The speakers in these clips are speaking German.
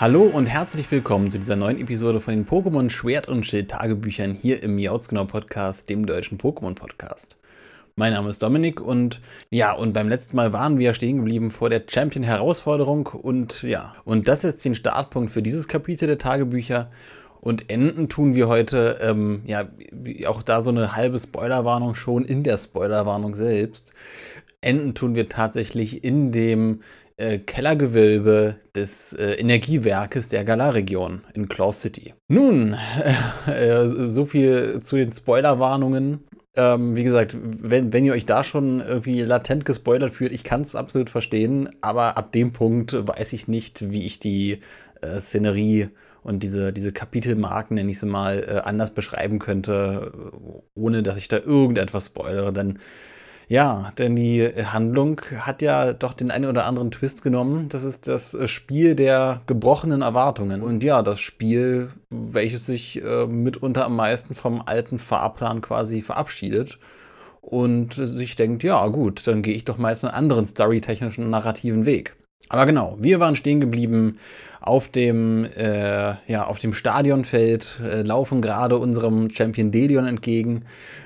Hallo und herzlich willkommen zu dieser neuen Episode von den Pokémon Schwert und Schild Tagebüchern hier im Jautzgenau Podcast, dem deutschen Pokémon Podcast. Mein Name ist Dominik und ja, und beim letzten Mal waren wir stehen geblieben vor der Champion Herausforderung und ja, und das ist jetzt den Startpunkt für dieses Kapitel der Tagebücher. Und enden tun wir heute, ähm, ja, auch da so eine halbe Spoilerwarnung schon in der Spoilerwarnung selbst. Enden tun wir tatsächlich in dem äh, Kellergewölbe des äh, Energiewerkes der Galar-Region in Claw City. Nun, äh, so viel zu den Spoilerwarnungen. Ähm, wie gesagt, wenn, wenn ihr euch da schon irgendwie latent gespoilert fühlt, ich kann es absolut verstehen, aber ab dem Punkt weiß ich nicht, wie ich die äh, Szenerie und diese, diese Kapitelmarken, nenne ich sie mal, äh, anders beschreiben könnte, ohne dass ich da irgendetwas spoilere. Denn ja, denn die Handlung hat ja doch den einen oder anderen Twist genommen. Das ist das äh, Spiel der gebrochenen Erwartungen. Und ja, das Spiel, welches sich äh, mitunter am meisten vom alten Fahrplan quasi verabschiedet und sich denkt, ja gut, dann gehe ich doch mal jetzt einen anderen storytechnischen narrativen Weg. Aber genau, wir waren stehen geblieben auf dem, äh, ja, auf dem Stadionfeld, äh, laufen gerade unserem Champion Delion entgegen.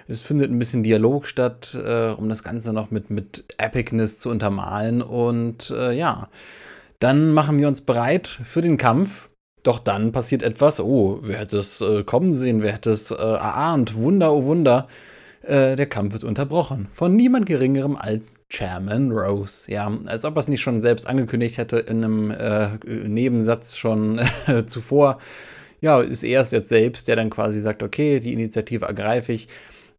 Es findet ein bisschen Dialog statt, äh, um das Ganze noch mit, mit Epicness zu untermalen. Und äh, ja, dann machen wir uns bereit für den Kampf. Doch dann passiert etwas. Oh, wer hätte es äh, kommen sehen? Wer hätte es äh, erahnt? Wunder, oh Wunder. Äh, der Kampf wird unterbrochen. Von niemand Geringerem als Chairman Rose. Ja, als ob er es nicht schon selbst angekündigt hätte in einem äh, Nebensatz schon äh, zuvor. Ja, ist er es jetzt selbst, der dann quasi sagt, okay, die Initiative ergreife ich.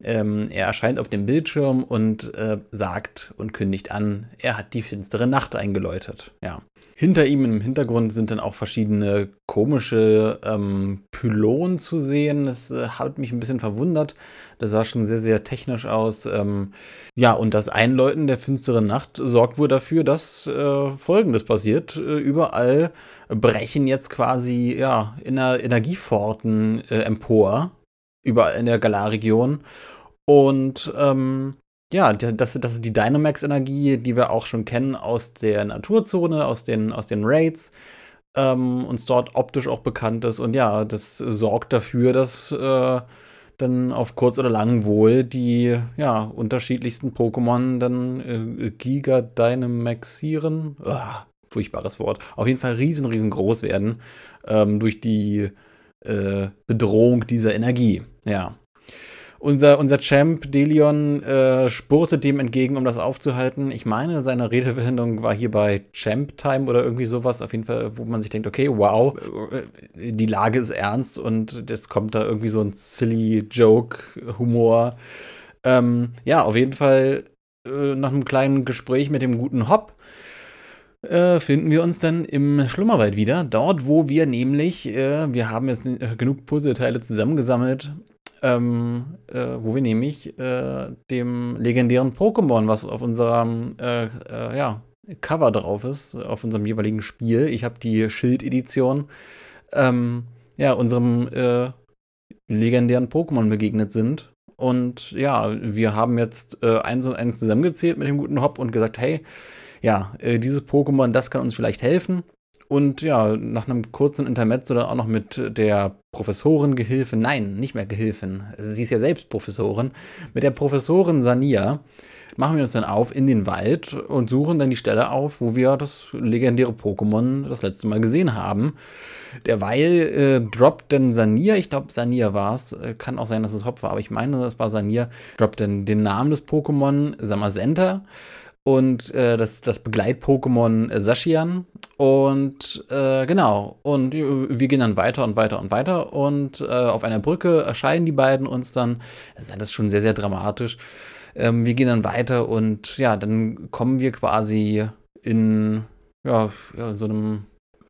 Ähm, er erscheint auf dem Bildschirm und äh, sagt und kündigt an, er hat die finstere Nacht eingeläutet. Ja. Hinter ihm im Hintergrund sind dann auch verschiedene komische ähm, Pylonen zu sehen. Das äh, hat mich ein bisschen verwundert. Das sah schon sehr, sehr technisch aus. Ähm, ja, und das Einläuten der finsteren Nacht sorgt wohl dafür, dass äh, Folgendes passiert. Äh, überall brechen jetzt quasi ja, Energieforten äh, empor. Überall in der Galar-Region. Und ähm, ja, das, das ist die Dynamax-Energie, die wir auch schon kennen aus der Naturzone, aus den, aus den Raids. Ähm, uns dort optisch auch bekannt ist. Und ja, das sorgt dafür, dass äh, dann auf kurz oder lang wohl die ja, unterschiedlichsten Pokémon dann äh, Giga Dynamaxieren. Uah, furchtbares Wort. Auf jeden Fall riesen, riesengroß werden ähm, durch die äh, Bedrohung dieser Energie. Ja. Unser, unser Champ Delion äh, spurtet dem entgegen, um das aufzuhalten. Ich meine, seine Redewendung war hier bei Champ Time oder irgendwie sowas. Auf jeden Fall, wo man sich denkt, okay, wow, äh, die Lage ist ernst und jetzt kommt da irgendwie so ein silly Joke-Humor. Ähm, ja, auf jeden Fall äh, nach einem kleinen Gespräch mit dem guten Hop äh, finden wir uns dann im Schlummerwald wieder. Dort, wo wir nämlich, äh, wir haben jetzt genug Puzzleteile zusammengesammelt, ähm, äh, wo wir nämlich äh, dem legendären Pokémon, was auf unserem äh, äh ja, Cover drauf ist, auf unserem jeweiligen Spiel, ich habe die Schild-Edition, ähm, ja, unserem äh, legendären Pokémon begegnet sind. Und ja, wir haben jetzt äh, eins und eins zusammengezählt mit dem guten Hop und gesagt, hey, ja, dieses Pokémon, das kann uns vielleicht helfen. Und ja, nach einem kurzen Intermezzo dann auch noch mit der Professorin Gehilfe, nein, nicht mehr Gehilfin, sie ist ja selbst Professorin, mit der Professorin Sania machen wir uns dann auf in den Wald und suchen dann die Stelle auf, wo wir das legendäre Pokémon das letzte Mal gesehen haben. Derweil äh, droppt dann Sania, ich glaube Sania war es, äh, kann auch sein, dass es Hopf war, aber ich meine, das war Sania, droppt dann den Namen des Pokémon Samazenta und äh, das, das Begleit-Pokémon äh, Sashian. Und äh, genau, und wir gehen dann weiter und weiter und weiter. Und äh, auf einer Brücke erscheinen die beiden uns dann. Das ist alles schon sehr, sehr dramatisch. Ähm, wir gehen dann weiter und ja, dann kommen wir quasi in ja, ja so einem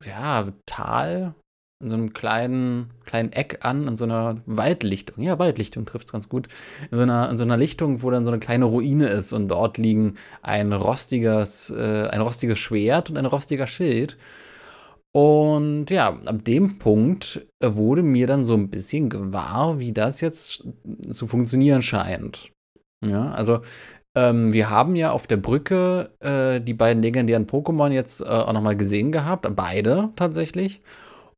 ja, Tal, in so einem kleinen, kleinen Eck an, in so einer Waldlichtung. Ja, Waldlichtung trifft es ganz gut. In so, einer, in so einer Lichtung, wo dann so eine kleine Ruine ist und dort liegen ein rostiges, äh, ein rostiges Schwert und ein rostiger Schild. Und ja, ab dem Punkt wurde mir dann so ein bisschen gewahr, wie das jetzt zu funktionieren scheint. Ja, also Ähm, wir haben ja auf der Brücke äh, die beiden legendären Pokémon jetzt äh, auch nochmal gesehen gehabt. Beide tatsächlich.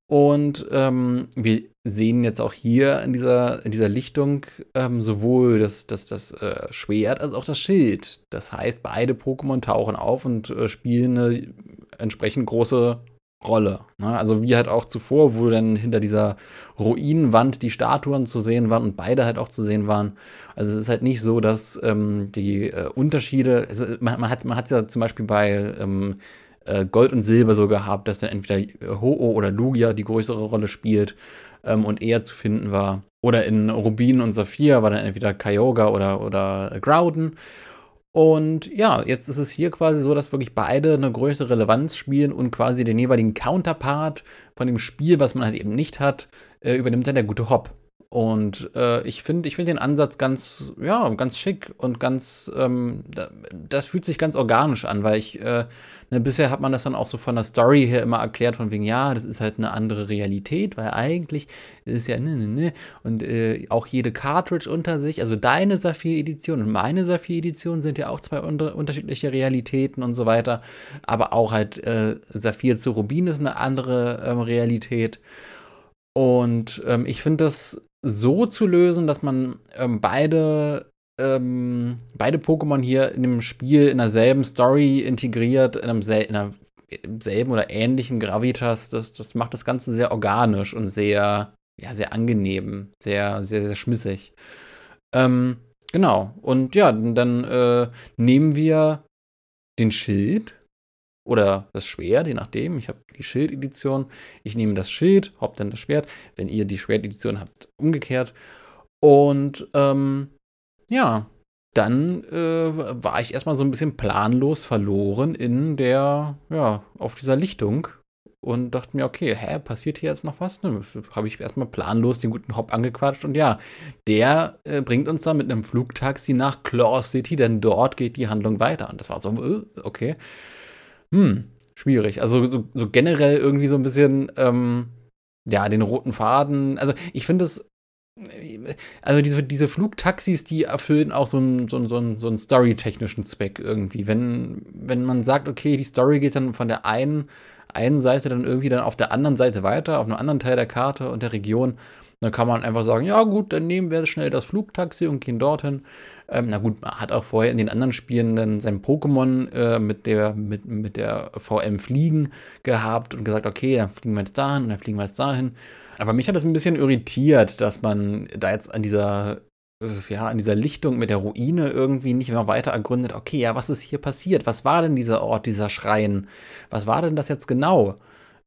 Und ähm, wir sehen jetzt auch hier in dieser, in dieser Lichtung ähm, sowohl das, das, das äh, Schwert als auch das Schild. Das heißt, beide Pokémon tauchen auf und äh, spielen eine entsprechend große Rolle. Ne? Also wie halt auch zuvor, wo dann hinter dieser Ruinenwand die Statuen zu sehen waren und beide halt auch zu sehen waren. Also es ist halt nicht so, dass ähm, die äh, Unterschiede, also man, man hat es ja zum Beispiel bei ähm, äh, Gold und Silber so gehabt, dass dann entweder Ho-Oh oder Lugia die größere Rolle spielt ähm, und eher zu finden war. Oder in Rubin und Saphir war dann entweder Kyogre oder, oder Groudon. Und ja, jetzt ist es hier quasi so, dass wirklich beide eine größere Relevanz spielen und quasi den jeweiligen Counterpart von dem Spiel, was man halt eben nicht hat, äh, übernimmt dann der gute Hop. Und äh, ich finde ich find den Ansatz ganz, ja, ganz schick und ganz, ähm, das fühlt sich ganz organisch an, weil ich, äh, ne, bisher hat man das dann auch so von der Story her immer erklärt, von wegen, ja, das ist halt eine andere Realität, weil eigentlich ist ja, ne, ne, ne, und äh, auch jede Cartridge unter sich, also deine Saphir-Edition und meine Saphir-Edition sind ja auch zwei unter unterschiedliche Realitäten und so weiter, aber auch halt äh, Saphir zu Rubin ist eine andere ähm, Realität. Und ähm, ich finde das so zu lösen, dass man ähm, beide, ähm, beide Pokémon hier in dem Spiel in derselben Story integriert, in einem sel in einer, selben oder ähnlichen Gravitas, das, das macht das Ganze sehr organisch und sehr, ja, sehr angenehm, sehr, sehr, sehr schmissig. Ähm, genau. Und ja, dann äh, nehmen wir den Schild oder das Schwert, je nachdem. Ich habe die Schild-Edition. Ich nehme das Schild, hab dann das Schwert. Wenn ihr die Schwert-Edition habt, umgekehrt. Und ähm, ja, dann äh, war ich erstmal so ein bisschen planlos verloren in der, ja, auf dieser Lichtung und dachte mir, okay, hä, passiert hier jetzt noch was? Ne, habe ich erstmal planlos den guten Hop angequatscht und ja, der äh, bringt uns dann mit einem Flugtaxi nach Claw City, denn dort geht die Handlung weiter. Und das war so, äh, okay hm, schwierig. Also so, so generell irgendwie so ein bisschen, ähm, ja, den roten Faden. Also ich finde es, also diese, diese Flugtaxis, die erfüllen auch so einen, so einen, so einen, so einen storytechnischen Zweck irgendwie. Wenn, wenn man sagt, okay, die Story geht dann von der einen, einen Seite dann irgendwie dann auf der anderen Seite weiter, auf einem anderen Teil der Karte und der Region, dann kann man einfach sagen, ja gut, dann nehmen wir schnell das Flugtaxi und gehen dorthin. Ähm, na gut, man hat auch vorher in den anderen Spielen dann sein Pokémon äh, mit, der, mit, mit der VM Fliegen gehabt und gesagt, okay, dann fliegen wir jetzt dahin und dann fliegen wir jetzt dahin. Aber mich hat das ein bisschen irritiert, dass man da jetzt an dieser äh, ja, an dieser Lichtung mit der Ruine irgendwie nicht mehr weiter ergründet, okay, ja, was ist hier passiert? Was war denn dieser Ort, dieser Schrein? Was war denn das jetzt genau?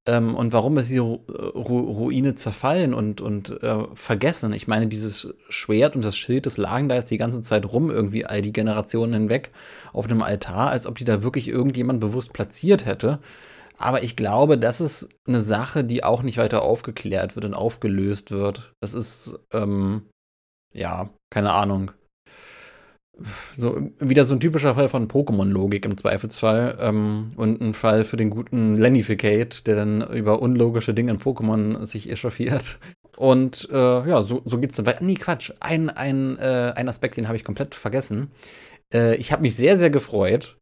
Ähm, und warum ist die Ru Ru Ruine zerfallen und, und äh, vergessen? Ich meine, dieses Schwert und das Schild, das lagen da jetzt die ganze Zeit rum, irgendwie all die Generationen hinweg auf einem Altar, als ob die da wirklich irgendjemand bewusst platziert hätte. Aber ich glaube, das ist eine Sache, die auch nicht weiter aufgeklärt wird und aufgelöst wird. Das ist, ähm, ja, keine Ahnung so wieder so ein typischer Fall von Pokémon-Logik im Zweifelsfall ähm, und ein Fall für den guten Lennificate, der dann über unlogische Dinge in Pokémon sich echauffiert. Und äh, ja, so, so geht's dann weiter. Nee, Quatsch. Ein, ein, äh, ein Aspekt, den habe ich komplett vergessen. Äh, ich habe mich sehr, sehr gefreut.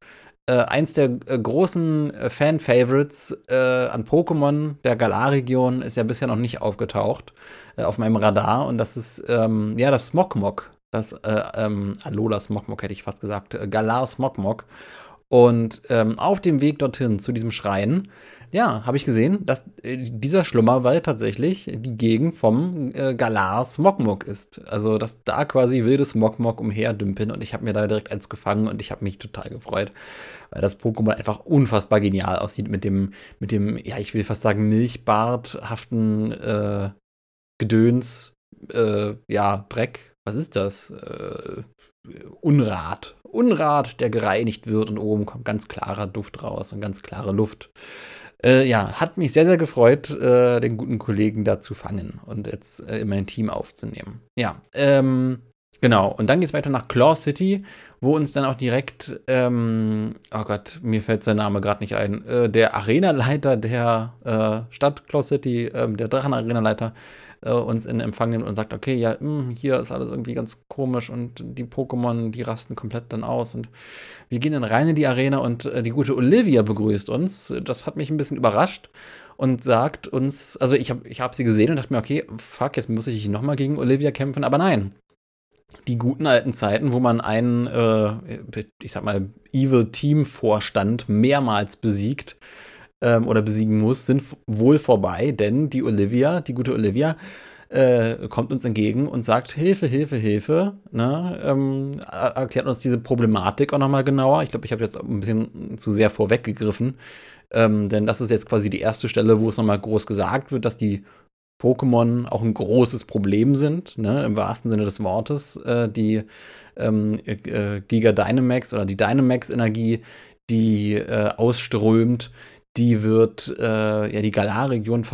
Äh, eins der äh, großen äh, Fan-Favorites an Pokémon der Galar-Region ist ja bisher noch nicht aufgetaucht auf meinem Radar. Und das ist ähm, ja das Smogmog das äh, ähm, Alola Smogmog hätte ich fast gesagt, äh, Galar Smogmog. Und ähm, auf dem Weg dorthin zu diesem Schrein, ja, habe ich gesehen, dass äh, dieser Schlummerwald tatsächlich die Gegend vom äh, Galar Smogmog ist. Also, dass da quasi wilde Smogmog umherdümpeln und ich habe mir da direkt eins gefangen und ich habe mich total gefreut, weil das Pokémon einfach unfassbar genial aussieht mit dem, mit dem, ja, ich will fast sagen, milchbarthaften äh, Gedöns, äh, ja, Dreck, was ist das? Äh, Unrat. Unrat, der gereinigt wird und oben kommt ganz klarer Duft raus und ganz klare Luft. Äh, ja, hat mich sehr, sehr gefreut, äh, den guten Kollegen da zu fangen und jetzt äh, in mein Team aufzunehmen. Ja, ähm, Genau, und dann geht es weiter nach Claw City, wo uns dann auch direkt, ähm, oh Gott, mir fällt sein Name gerade nicht ein, äh, der Arenaleiter der äh, Stadt Claw City, äh, der Drachen-Arenaleiter, äh, uns in Empfang nimmt und sagt, okay, ja, mh, hm, hier ist alles irgendwie ganz komisch und die Pokémon, die rasten komplett dann aus und wir gehen dann rein in die Arena und äh, die gute Olivia begrüßt uns. Das hat mich ein bisschen überrascht und sagt uns, also ich habe ich hab sie gesehen und dachte mir, okay, fuck, jetzt muss ich nochmal gegen Olivia kämpfen, aber nein die guten alten Zeiten, wo man einen, äh, ich sag mal, Evil Team Vorstand mehrmals besiegt ähm, oder besiegen muss, sind wohl vorbei, denn die Olivia, die gute Olivia, äh, kommt uns entgegen und sagt Hilfe, Hilfe, Hilfe. Ne? Ähm, erklärt uns diese Problematik auch nochmal genauer. Ich glaube, ich habe jetzt ein bisschen zu sehr vorweggegriffen. Ähm, denn das ist jetzt quasi die erste Stelle, wo es nochmal groß gesagt wird, dass die Pokémon auch ein großes Problem sind, ne, im wahrsten Sinne des Wortes. Äh, die ähm, äh, Giga Dynamax oder die Dynamax-Energie, die äh, ausströmt, die wird äh, ja die Galar-Region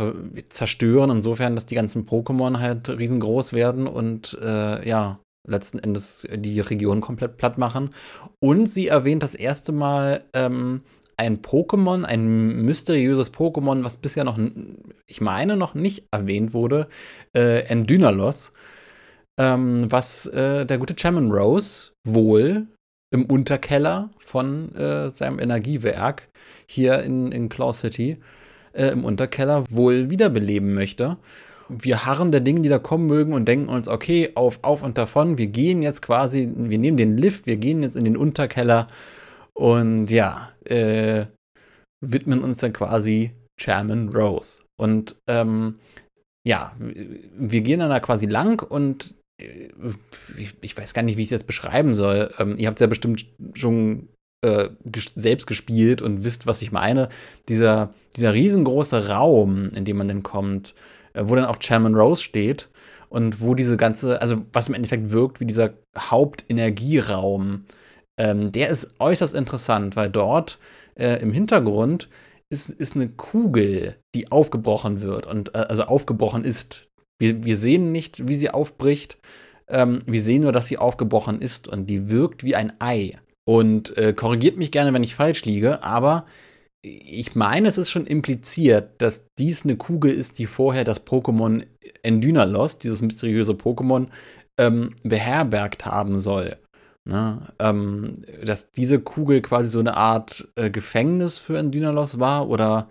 zerstören, insofern, dass die ganzen Pokémon halt riesengroß werden und äh, ja, letzten Endes die Region komplett platt machen. Und sie erwähnt das erste Mal ähm, ein Pokémon, ein mysteriöses Pokémon, was bisher noch, ich meine, noch nicht erwähnt wurde, äh, Endynalos, ähm, was äh, der gute Chairman Rose wohl im Unterkeller von äh, seinem Energiewerk hier in, in Claw City äh, im Unterkeller wohl wiederbeleben möchte. Wir harren der Dinge, die da kommen mögen und denken uns, okay, auf, auf und davon, wir gehen jetzt quasi, wir nehmen den Lift, wir gehen jetzt in den Unterkeller und ja, äh, widmen uns dann quasi Chairman Rose. Und ähm, ja, wir gehen dann da quasi lang und äh, ich, ich, weiß gar nicht, wie ich es jetzt beschreiben soll. Ähm, ihr habt es ja bestimmt schon äh, selbst gespielt und wisst, was ich meine. Dieser, dieser riesengroße Raum, in dem man dann kommt, äh, wo dann auch Chairman Rose steht und wo diese ganze, also was im Endeffekt wirkt wie dieser Hauptenergieraum ähm, der ist äußerst interessant, weil dort äh, im Hintergrund ist, ist eine Kugel, die aufgebrochen wird und äh, also aufgebrochen ist. Wir, wir sehen nicht, wie sie aufbricht. Ähm, wir sehen nur, dass sie aufgebrochen ist und die wirkt wie ein Ei. Und äh, korrigiert mich gerne, wenn ich falsch liege, aber ich meine, es ist schon impliziert, dass dies eine Kugel ist, die vorher das Pokémon Endynalos, dieses mysteriöse Pokémon, ähm, beherbergt haben soll. Ne? Ähm, dass diese Kugel quasi so eine Art äh, Gefängnis für Endynalos war oder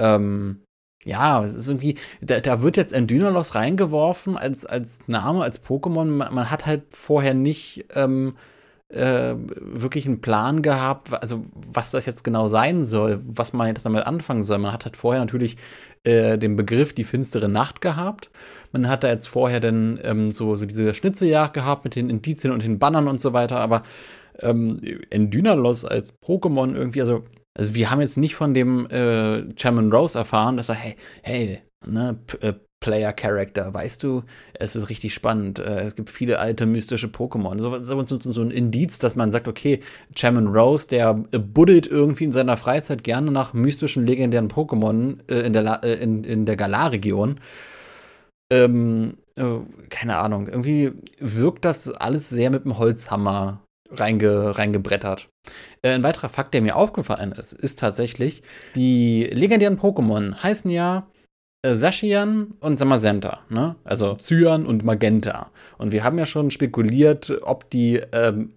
ähm, ja, es ist irgendwie, da, da, wird jetzt Endynalos reingeworfen als, als Name, als Pokémon. Man, man, hat halt vorher nicht ähm, äh, wirklich einen Plan gehabt, also was das jetzt genau sein soll, was man jetzt damit anfangen soll. Man hat halt vorher natürlich äh, den Begriff die finstere Nacht gehabt. Man hat da jetzt vorher dann ähm, so, so diese Schnitzeljagd gehabt mit den Indizien und den Bannern und so weiter, aber ähm, Endynalos als Pokémon irgendwie, also, also wir haben jetzt nicht von dem äh, Chairman Rose erfahren, dass er, hey, hey, ne, äh, Player-Character, weißt du, es ist richtig spannend. Äh, es gibt viele alte mystische Pokémon. So, so, so, so, ein Indiz, dass man sagt, okay, Chairman Rose, der buddelt irgendwie in seiner Freizeit gerne nach mystischen, legendären Pokémon äh, in der, äh, in, in der Galar-Region. Ähm, äh, keine Ahnung, irgendwie wirkt das alles sehr mit dem Holzhammer reinge, reingebrettert. Äh, ein weiterer Fakt, der mir aufgefallen ist, ist tatsächlich, die legendären Pokémon heißen ja äh, Sashian und Samazenta, ne? Also Cyan und Magenta. Und wir haben ja schon spekuliert, ob die ähm,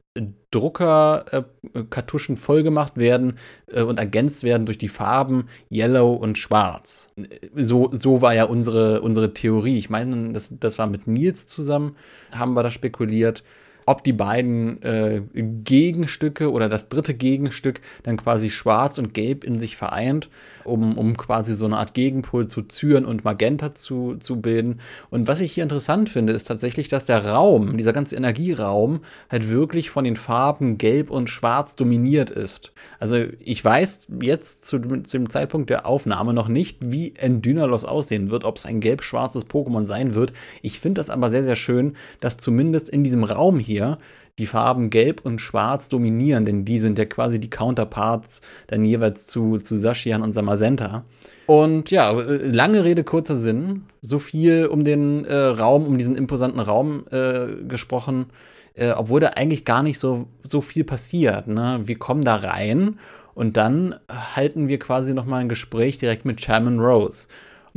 Drucker-Kartuschen äh, vollgemacht werden äh, und ergänzt werden durch die Farben Yellow und Schwarz. So, so war ja unsere, unsere Theorie. Ich meine, das, das war mit Nils zusammen, haben wir da spekuliert ob die beiden äh, Gegenstücke oder das dritte Gegenstück dann quasi schwarz und gelb in sich vereint, um, um quasi so eine Art Gegenpol zu Zyren und Magenta zu, zu bilden. Und was ich hier interessant finde, ist tatsächlich, dass der Raum, dieser ganze Energieraum, halt wirklich von den Farben gelb und schwarz dominiert ist. Also ich weiß jetzt zu, zu dem Zeitpunkt der Aufnahme noch nicht, wie Endynalos aussehen wird, ob es ein gelb-schwarzes Pokémon sein wird. Ich finde das aber sehr, sehr schön, dass zumindest in diesem Raum hier die Farben Gelb und Schwarz dominieren, denn die sind ja quasi die Counterparts dann jeweils zu, zu Sashian und Samazenta. Und ja, lange Rede, kurzer Sinn. So viel um den äh, Raum, um diesen imposanten Raum äh, gesprochen, äh, obwohl da eigentlich gar nicht so, so viel passiert. Ne? Wir kommen da rein und dann halten wir quasi nochmal ein Gespräch direkt mit Chairman Rose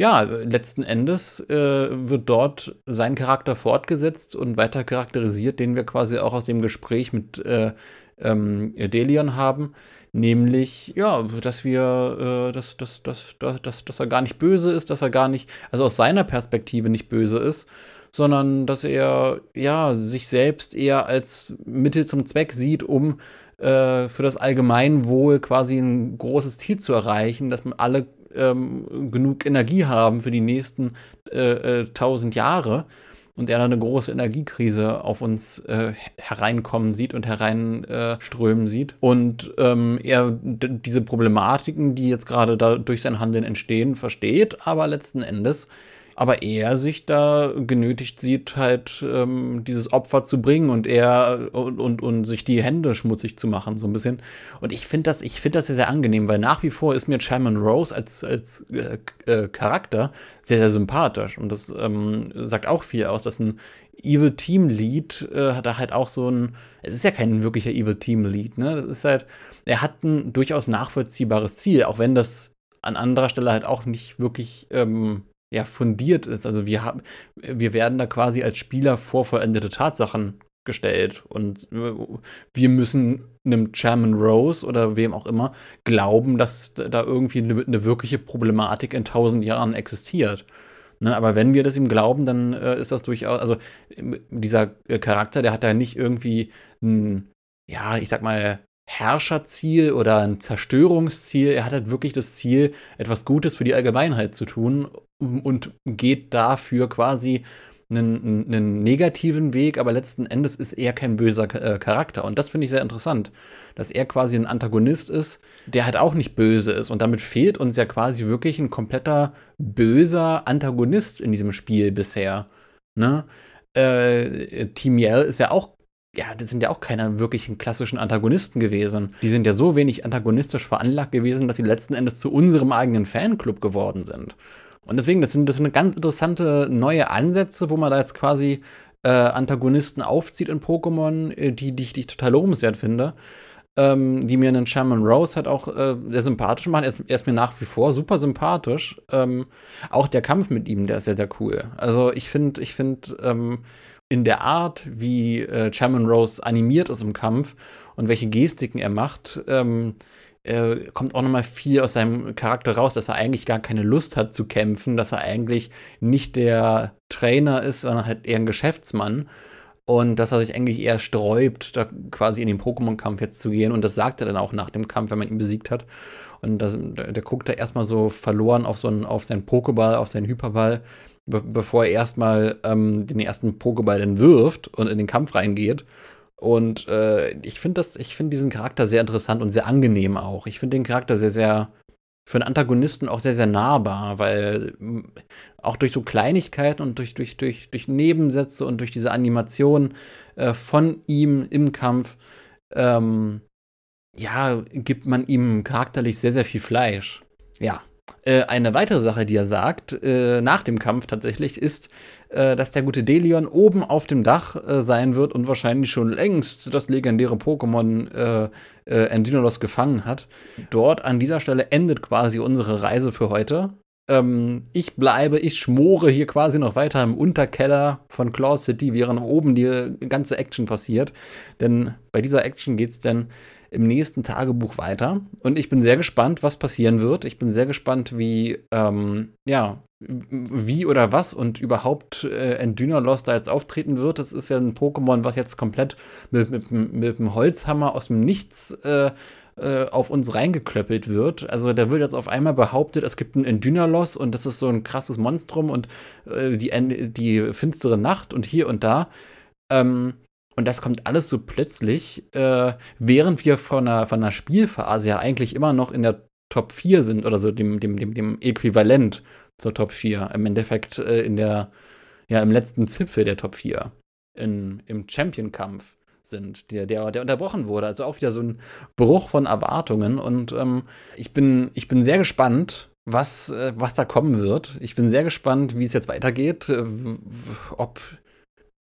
ja, letzten Endes äh, wird dort sein Charakter fortgesetzt und weiter charakterisiert, den wir quasi auch aus dem Gespräch mit äh, ähm, Delion haben. Nämlich, ja, dass wir, äh, dass, dass, dass, dass, dass er gar nicht böse ist, dass er gar nicht, also aus seiner Perspektive nicht böse ist, sondern dass er, ja, sich selbst eher als Mittel zum Zweck sieht, um äh, für das Allgemeinwohl quasi ein großes Ziel zu erreichen, dass man alle ähm, genug Energie haben für die nächsten äh, äh, tausend Jahre und er dann eine große Energiekrise auf uns äh, hereinkommen sieht und hereinströmen sieht. Und ähm, er diese Problematiken, die jetzt gerade da durch sein Handeln entstehen, versteht, aber letzten Endes aber er sich da genötigt sieht, halt ähm, dieses Opfer zu bringen und er und, und, und sich die Hände schmutzig zu machen, so ein bisschen. Und ich finde das, ich finde das sehr, sehr angenehm, weil nach wie vor ist mir Chairman Rose als, als äh, äh, Charakter sehr, sehr sympathisch. Und das ähm, sagt auch viel aus, dass ein Evil Team Lead äh, hat da halt auch so ein, es ist ja kein wirklicher Evil Team Lead, ne? Das ist halt, er hat ein durchaus nachvollziehbares Ziel, auch wenn das an anderer Stelle halt auch nicht wirklich ähm, ja, fundiert ist. Also wir haben, wir werden da quasi als Spieler vor vollendete Tatsachen gestellt und wir müssen einem Chairman Rose oder wem auch immer glauben, dass da irgendwie eine, eine wirkliche Problematik in tausend Jahren existiert. Ne, aber wenn wir das ihm glauben, dann äh, ist das durchaus, also dieser äh, Charakter, der hat da nicht irgendwie ein, ja, ich sag mal, Herrscherziel oder ein Zerstörungsziel. Er hat halt wirklich das Ziel, etwas Gutes für die Allgemeinheit zu tun und geht dafür quasi einen, einen negativen Weg, aber letzten Endes ist er kein böser äh, Charakter. Und das finde ich sehr interessant, dass er quasi ein Antagonist ist, der halt auch nicht böse ist. Und damit fehlt uns ja quasi wirklich ein kompletter böser Antagonist in diesem Spiel bisher. Ne? Äh, Team Yell ist ja auch ja, das sind ja auch keine wirklichen klassischen Antagonisten gewesen. Die sind ja so wenig antagonistisch veranlagt gewesen, dass sie letzten Endes zu unserem eigenen Fanclub geworden sind. Und deswegen, das sind, das sind ganz interessante neue Ansätze, wo man da jetzt quasi äh, Antagonisten aufzieht in Pokémon, äh, die, die, die ich total lobenswert finde. Ähm, die mir einen Shaman Rose halt auch äh, sehr sympathisch machen. Er ist, er ist, mir nach wie vor super sympathisch. Ähm, auch der Kampf mit ihm, der ist sehr, sehr cool. Also ich finde, ich finde, ähm, in der Art, wie äh, Chairman Rose animiert ist im Kampf und welche Gestiken er macht, ähm, äh, kommt auch nochmal viel aus seinem Charakter raus, dass er eigentlich gar keine Lust hat zu kämpfen, dass er eigentlich nicht der Trainer ist, sondern halt eher ein Geschäftsmann. Und dass er sich eigentlich eher sträubt, da quasi in den Pokémon-Kampf jetzt zu gehen. Und das sagt er dann auch nach dem Kampf, wenn man ihn besiegt hat. Und das, der, der guckt da erstmal so verloren auf, so einen, auf seinen Pokéball, auf seinen Hyperball be bevor er erstmal ähm, den ersten Pokéball dann wirft und in den Kampf reingeht. Und äh, ich finde das, ich finde diesen Charakter sehr interessant und sehr angenehm auch. Ich finde den Charakter sehr, sehr für einen Antagonisten auch sehr, sehr nahbar, weil auch durch so Kleinigkeiten und durch, durch, durch, durch Nebensätze und durch diese Animation äh, von ihm im Kampf, ähm, ja, gibt man ihm charakterlich sehr, sehr viel Fleisch. Ja, äh, eine weitere Sache, die er sagt, äh, nach dem Kampf tatsächlich, ist, äh, dass der gute Delion oben auf dem Dach äh, sein wird und wahrscheinlich schon längst das legendäre Pokémon äh, äh, Endinolos gefangen hat. Dort an dieser Stelle endet quasi unsere Reise für heute. Ähm, ich bleibe, ich schmore hier quasi noch weiter im Unterkeller von Claw City, während oben die ganze Action passiert. Denn bei dieser Action geht es dann im nächsten Tagebuch weiter. Und ich bin sehr gespannt, was passieren wird. Ich bin sehr gespannt, wie, ähm, ja, wie oder was und überhaupt äh, Endynalos da jetzt auftreten wird. Das ist ja ein Pokémon, was jetzt komplett mit, mit, mit dem Holzhammer aus dem Nichts äh, äh, auf uns reingeklöppelt wird. Also da wird jetzt auf einmal behauptet, es gibt ein Endynalos und das ist so ein krasses Monstrum und äh, die, die finstere Nacht und hier und da. Ähm, und das kommt alles so plötzlich, äh, während wir von einer, von einer Spielphase ja eigentlich immer noch in der Top 4 sind oder so dem, dem, dem, dem Äquivalent zur Top 4. Im Endeffekt äh, in der, ja, im letzten Zipfel der Top 4. In, Im Champion-Kampf. sind, der, der, der unterbrochen wurde. Also auch wieder so ein Bruch von Erwartungen. Und ähm, ich, bin, ich bin sehr gespannt, was, äh, was da kommen wird. Ich bin sehr gespannt, wie es jetzt weitergeht. Äh, ob,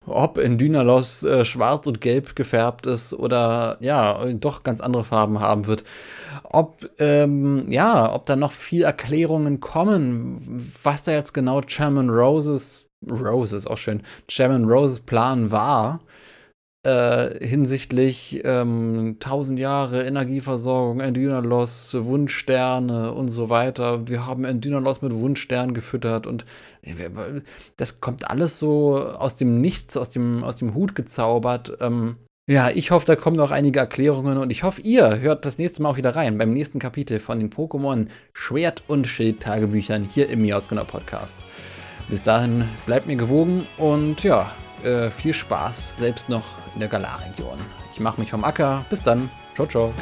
ob in Dynalos äh, schwarz und gelb gefärbt ist oder ja, doch ganz andere Farben haben wird. Ob, ähm, ja, ob da noch viel Erklärungen kommen, was da jetzt genau Chairman Roses, Roses auch schön, Chairman Roses Plan war äh, hinsichtlich ähm, 1000 Jahre Energieversorgung, Endynalos, Wunschsterne und so weiter. Wir haben Endynalos mit Wunschsternen gefüttert und das kommt alles so aus dem Nichts, aus dem, aus dem Hut gezaubert. Ähm, ja, ich hoffe, da kommen noch einige Erklärungen und ich hoffe, ihr hört das nächste Mal auch wieder rein beim nächsten Kapitel von den Pokémon Schwert- und Schild-Tagebüchern hier im Miausgenau Podcast. Bis dahin bleibt mir gewogen und ja, äh, viel Spaß, selbst noch in der Galar-Region. Ich mache mich vom Acker. Bis dann. Ciao, ciao.